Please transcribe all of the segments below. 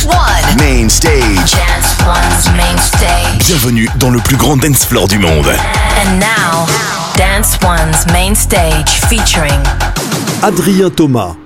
Dance One. Main stage. Dance One's main stage. Bienvenue dans le plus grand dance floor du monde. And now, Dance One's main stage featuring Adrien Thomas.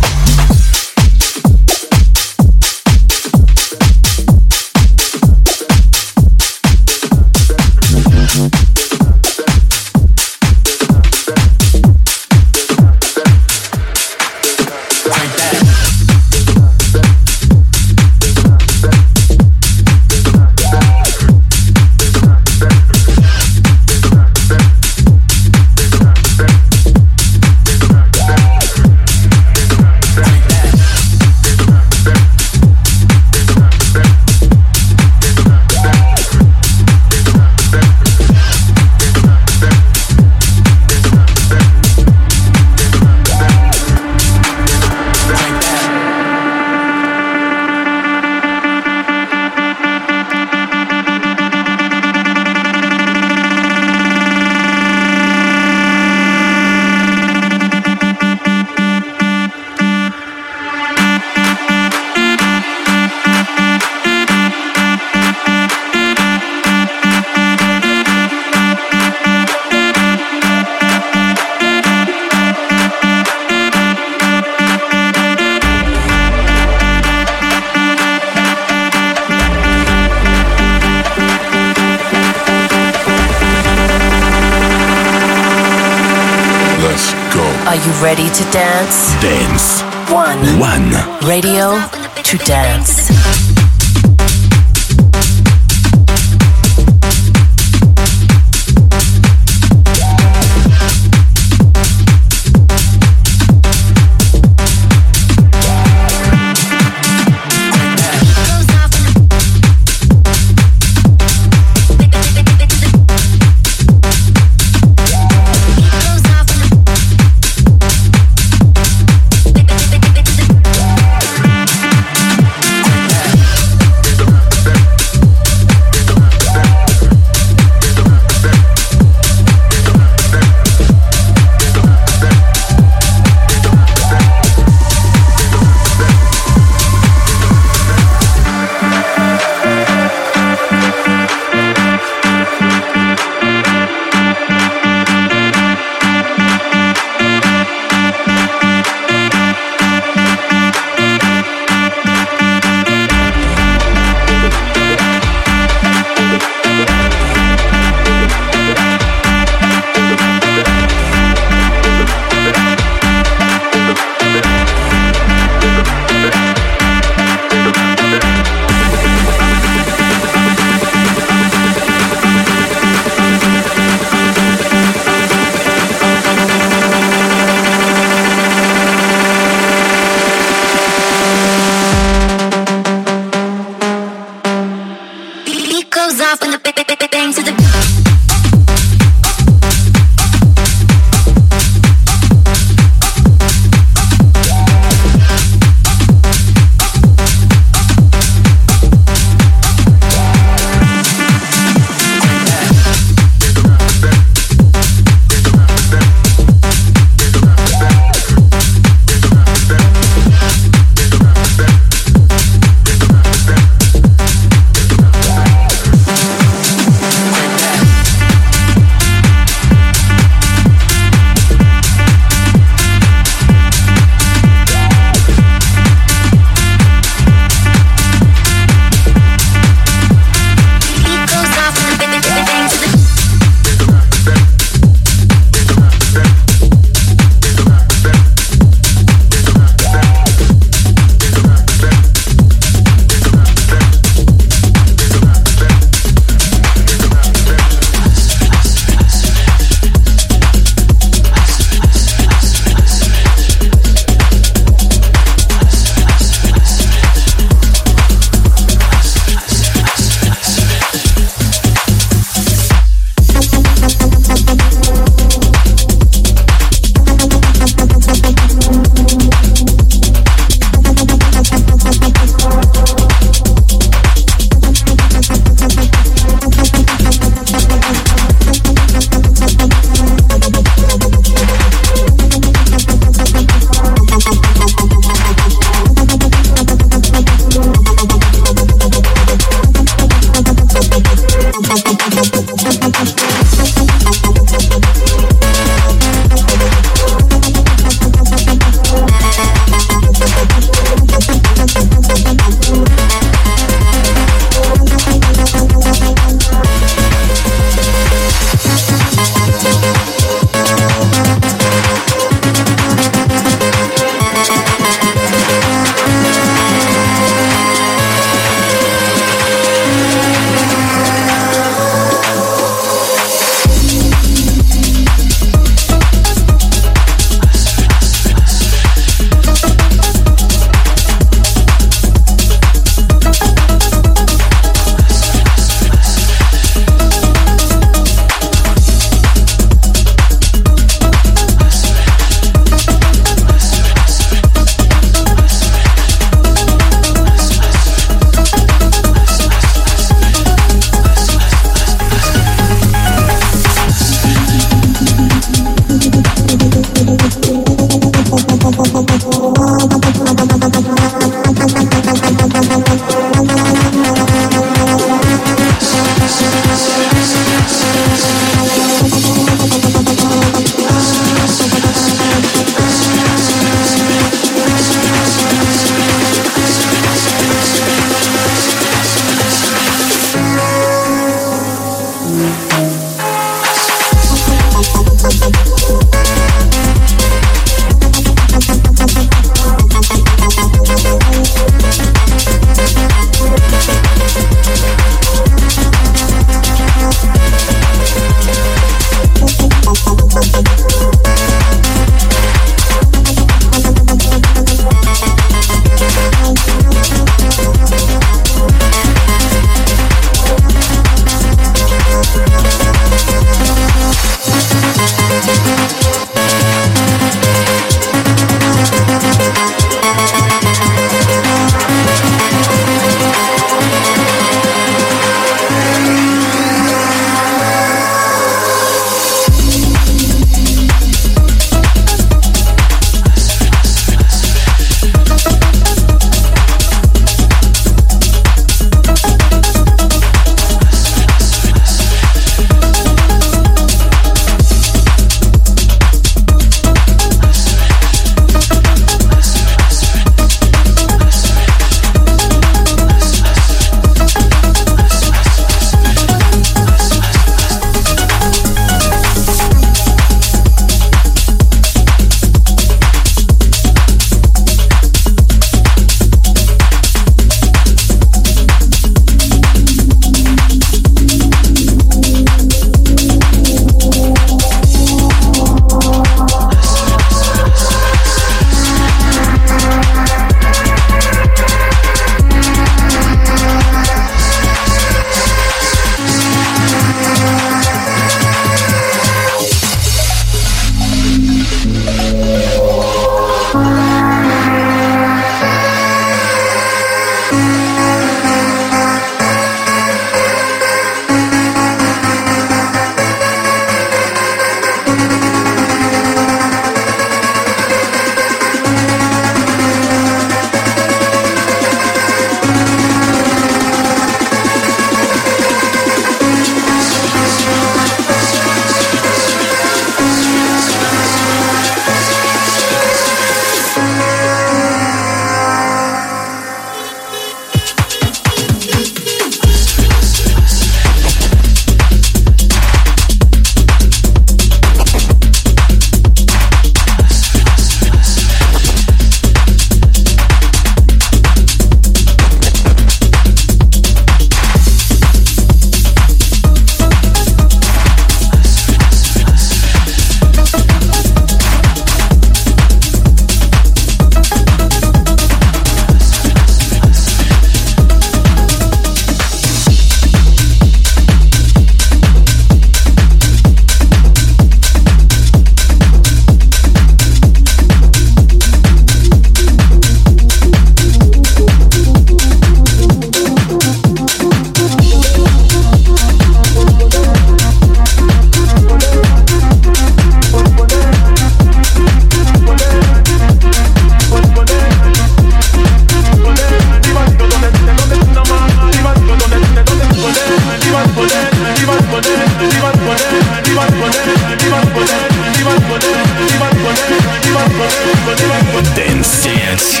Dance Dance.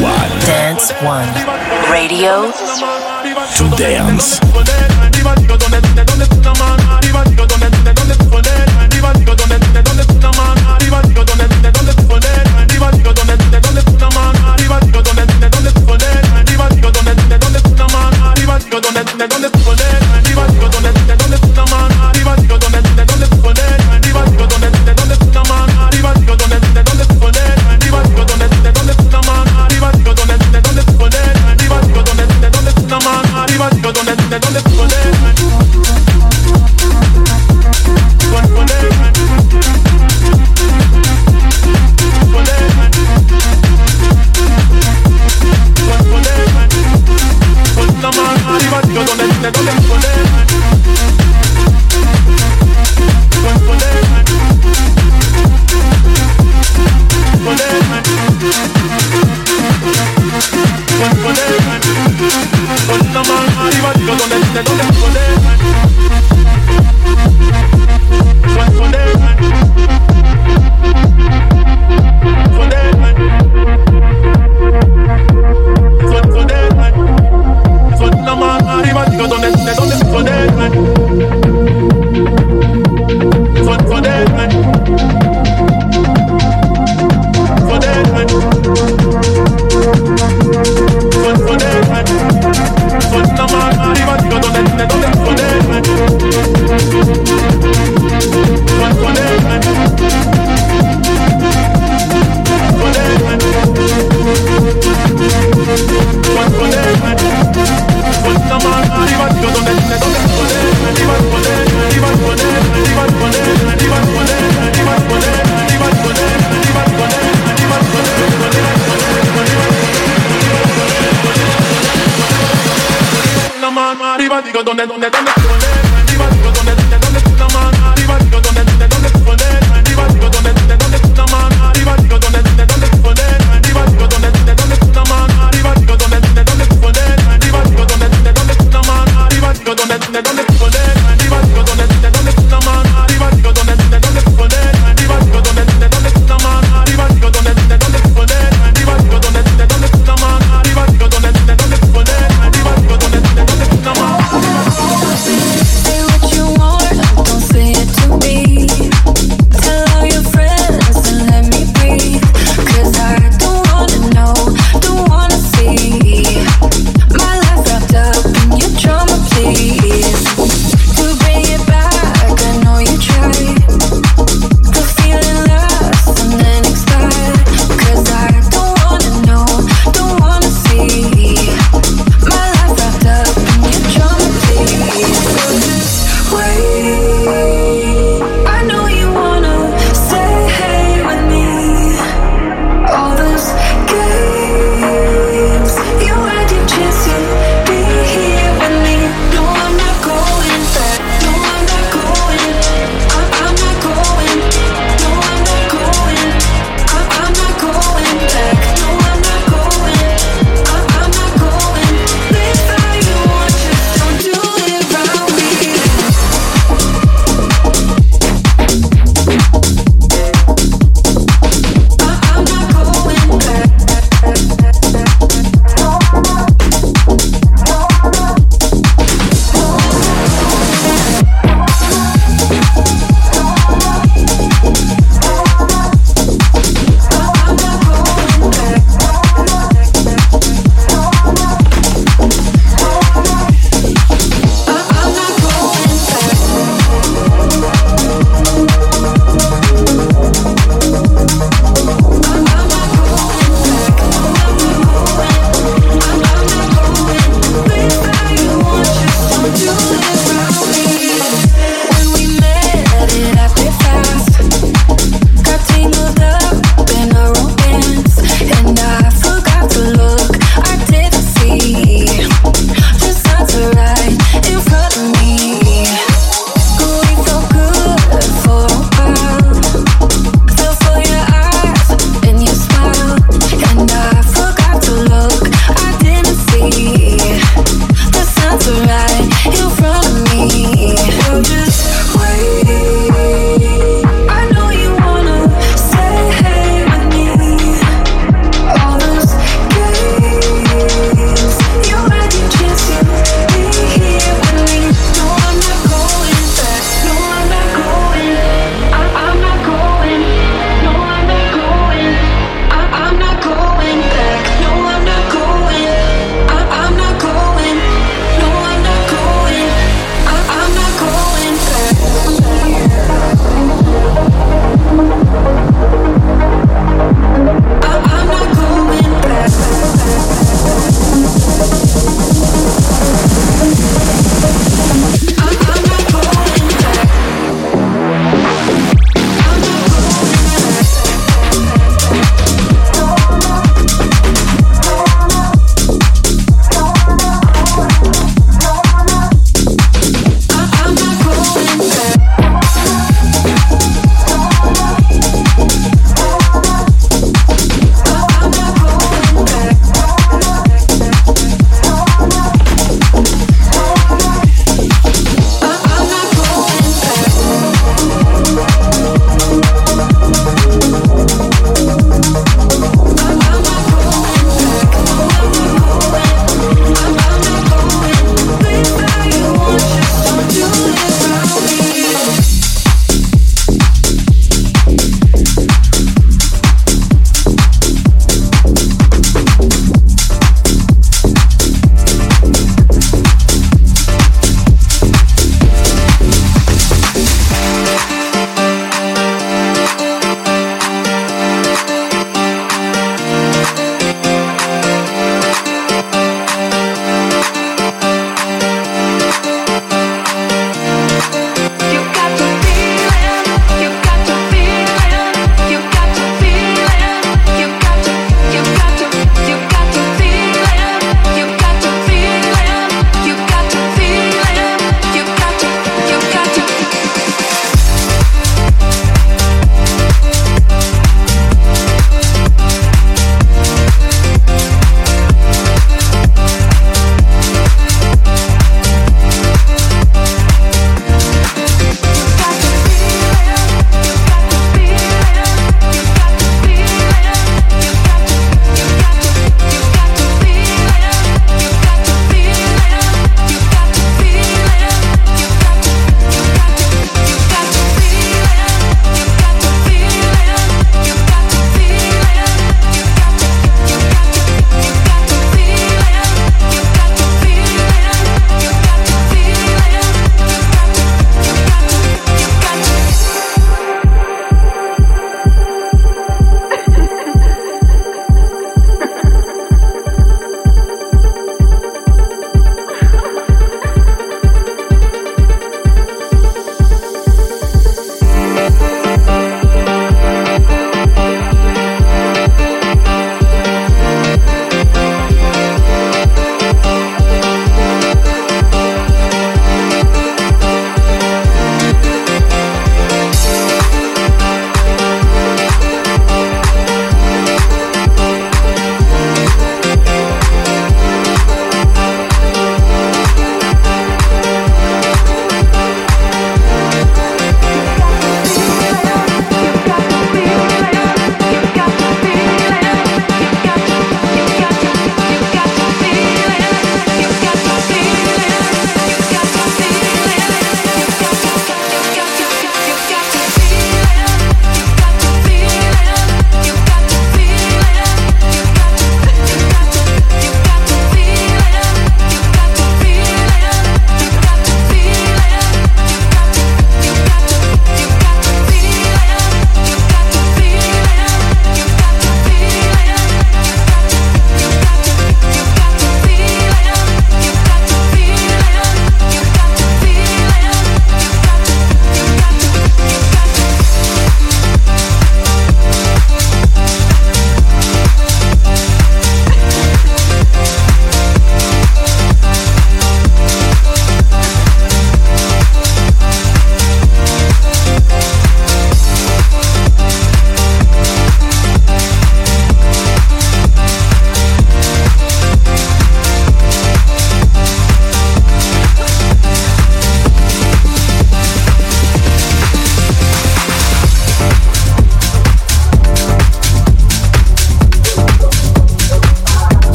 One Dance One Radio. To dance. ¿Dónde, dónde, dónde, dónde,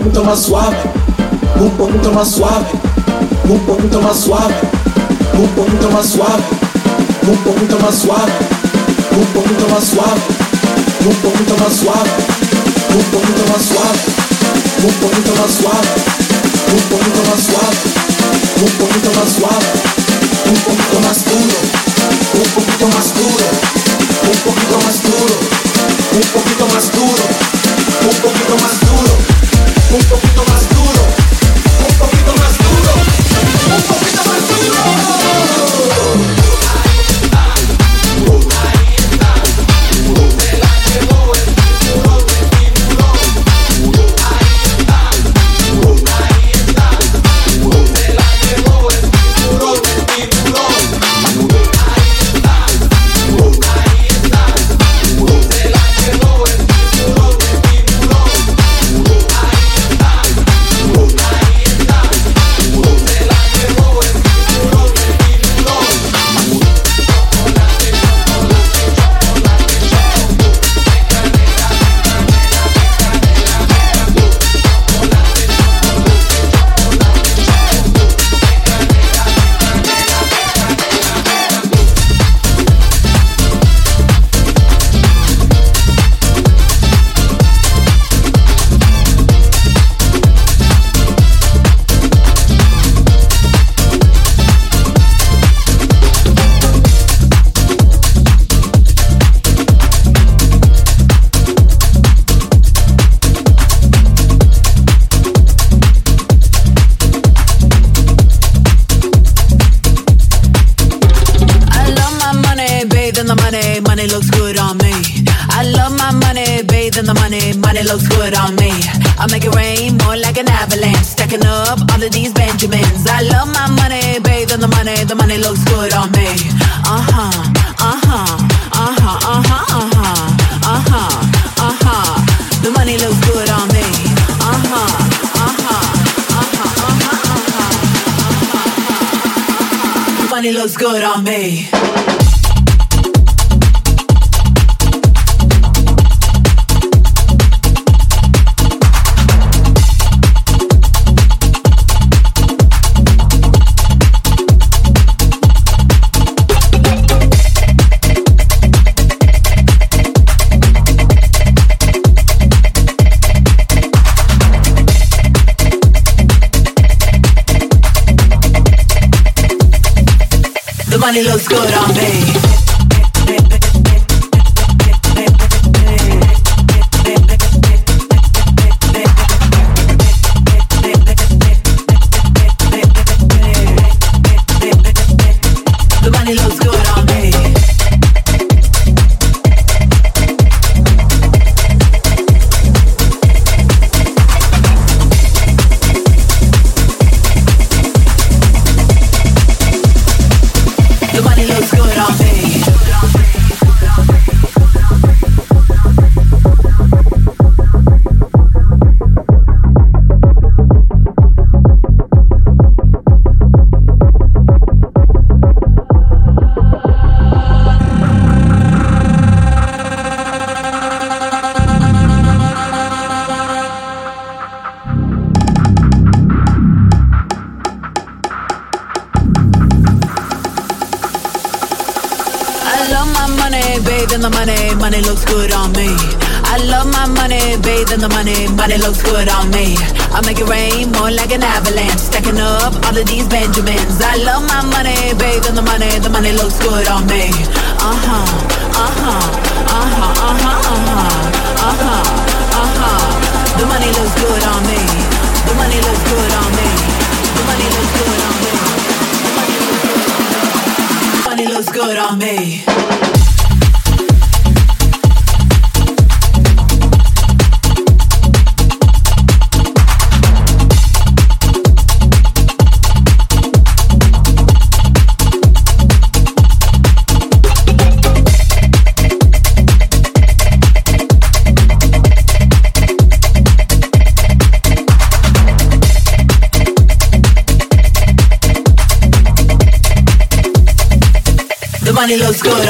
pouco toma suave, um pouco toma suave, um pouco toma suave, um pouco toma suave, um pouco toma suave, um pouco toma suave, um pouco toma suave, um pouco toma suave, um pouco toma suave, um pouco toma suave, um pouco toma suave, um pouco mais duro, um pouco mais duro, um pouco mais duro, um pouco mais duro. Good on me. Money looks good on me. put on me. Money looks good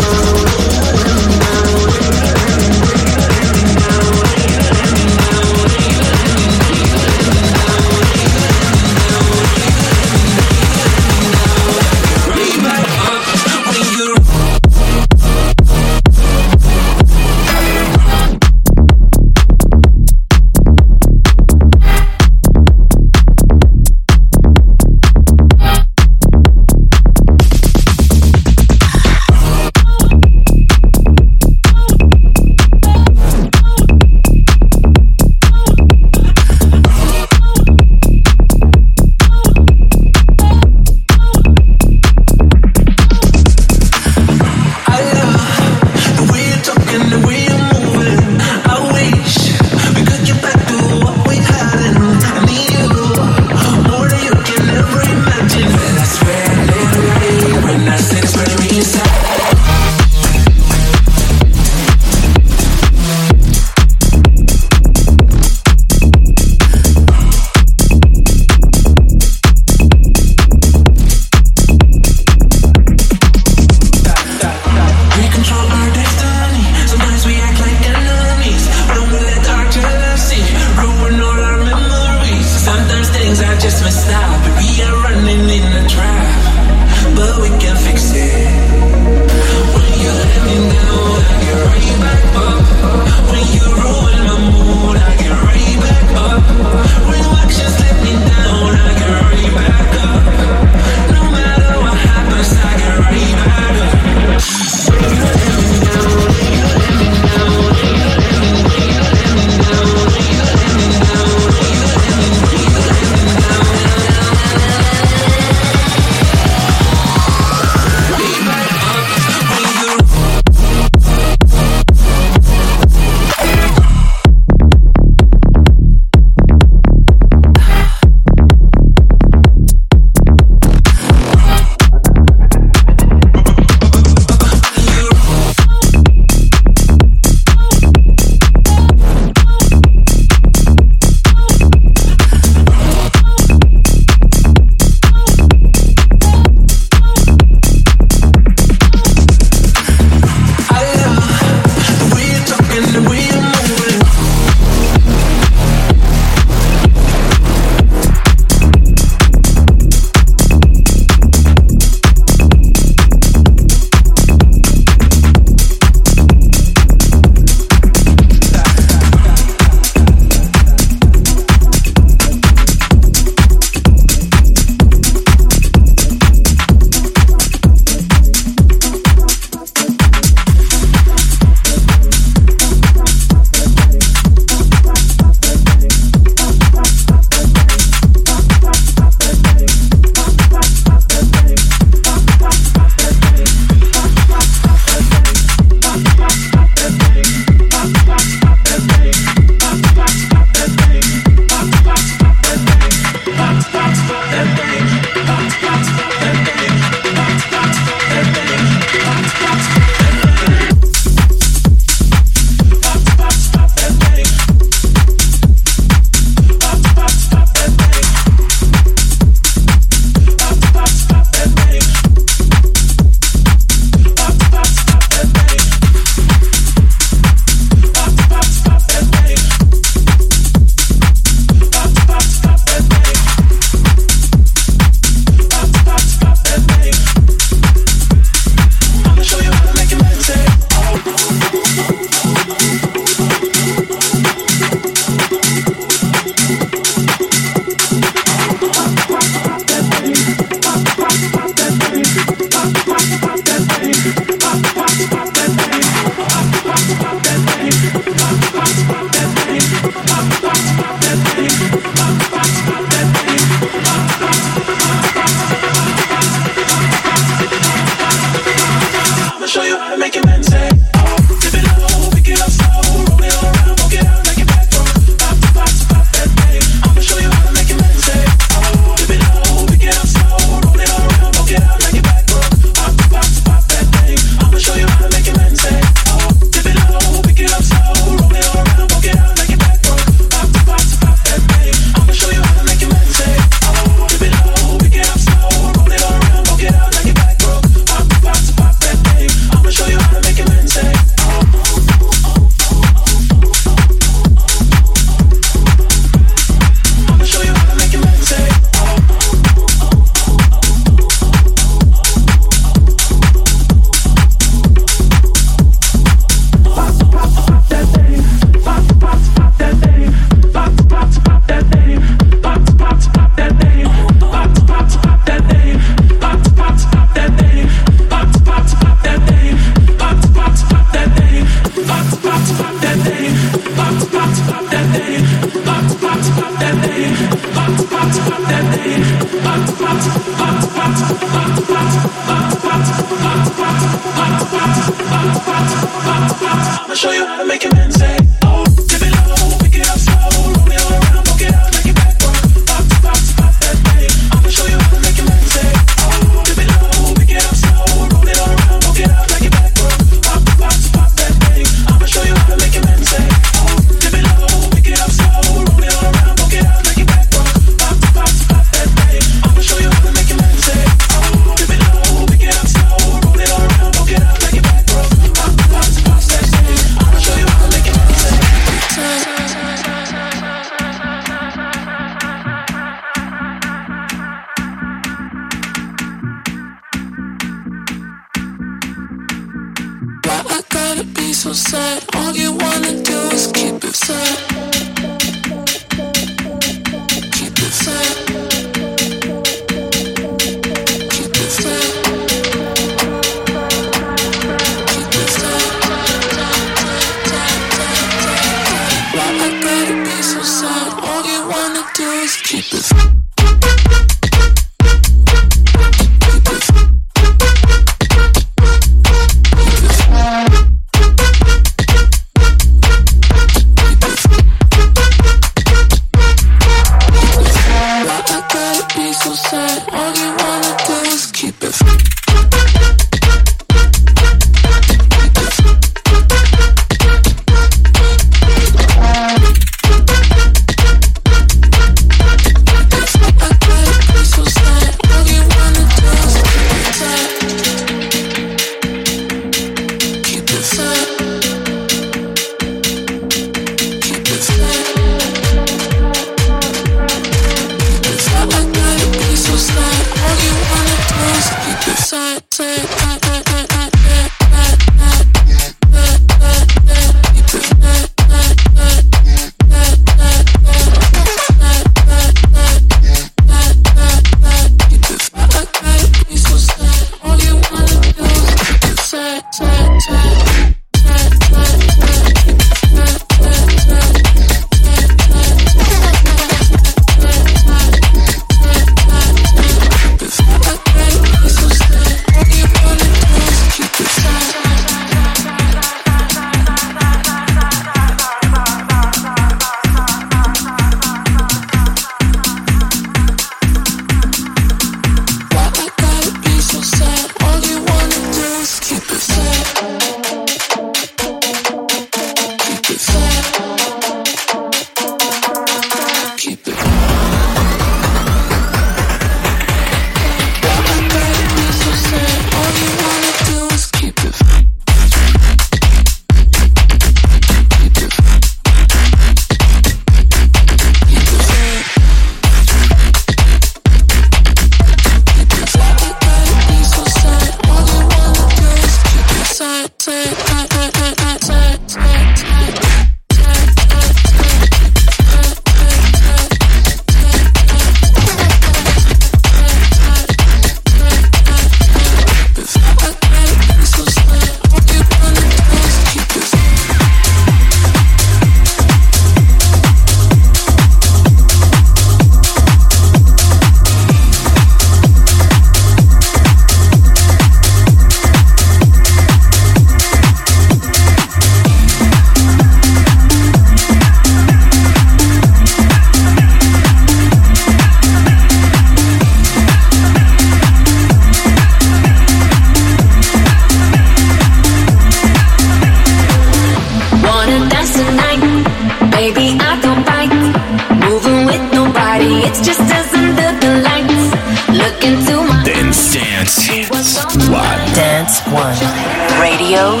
Radio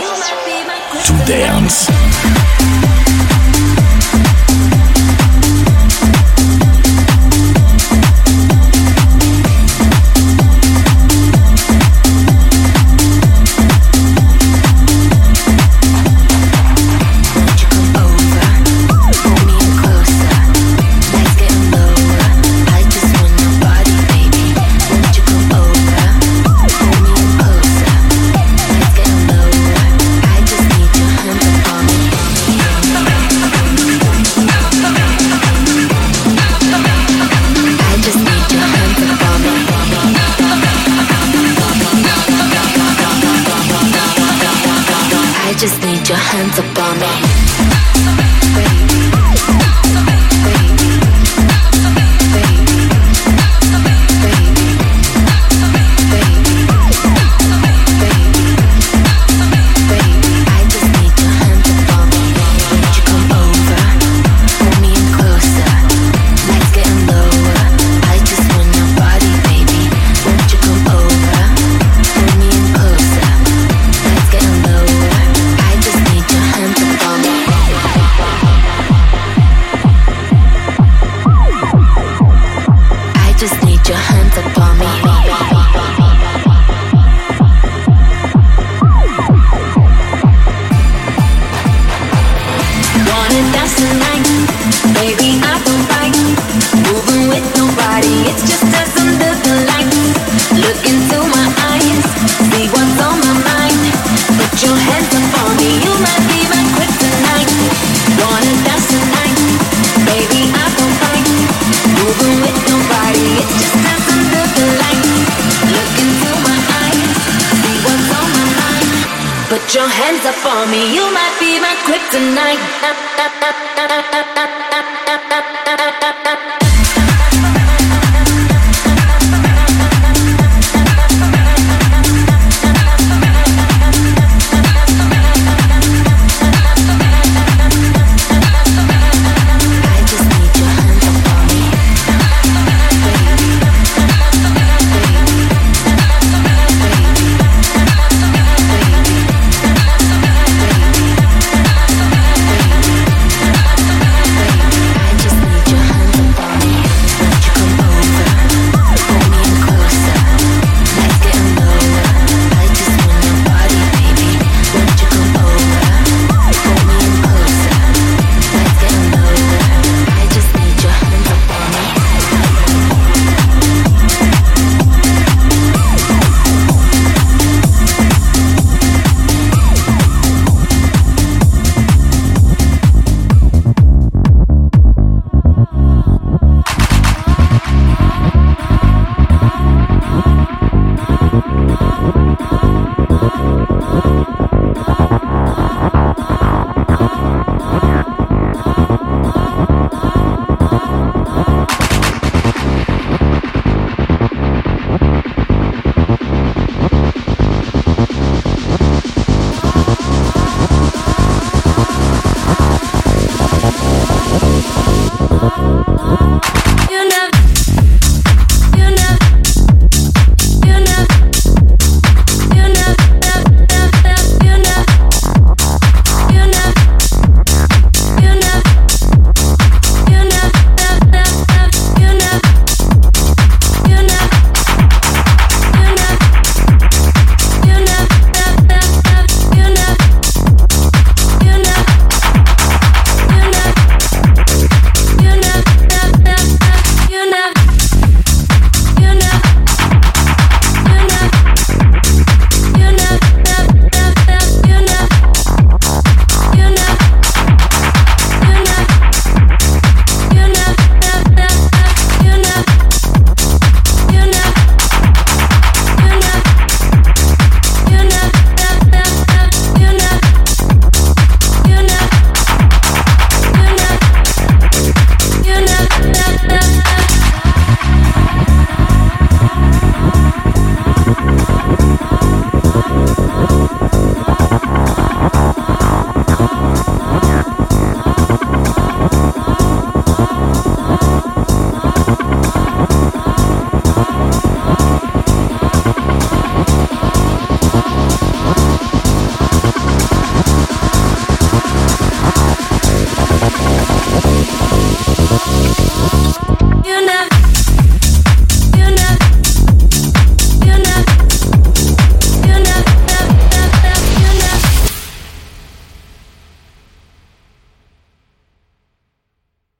To dance. Your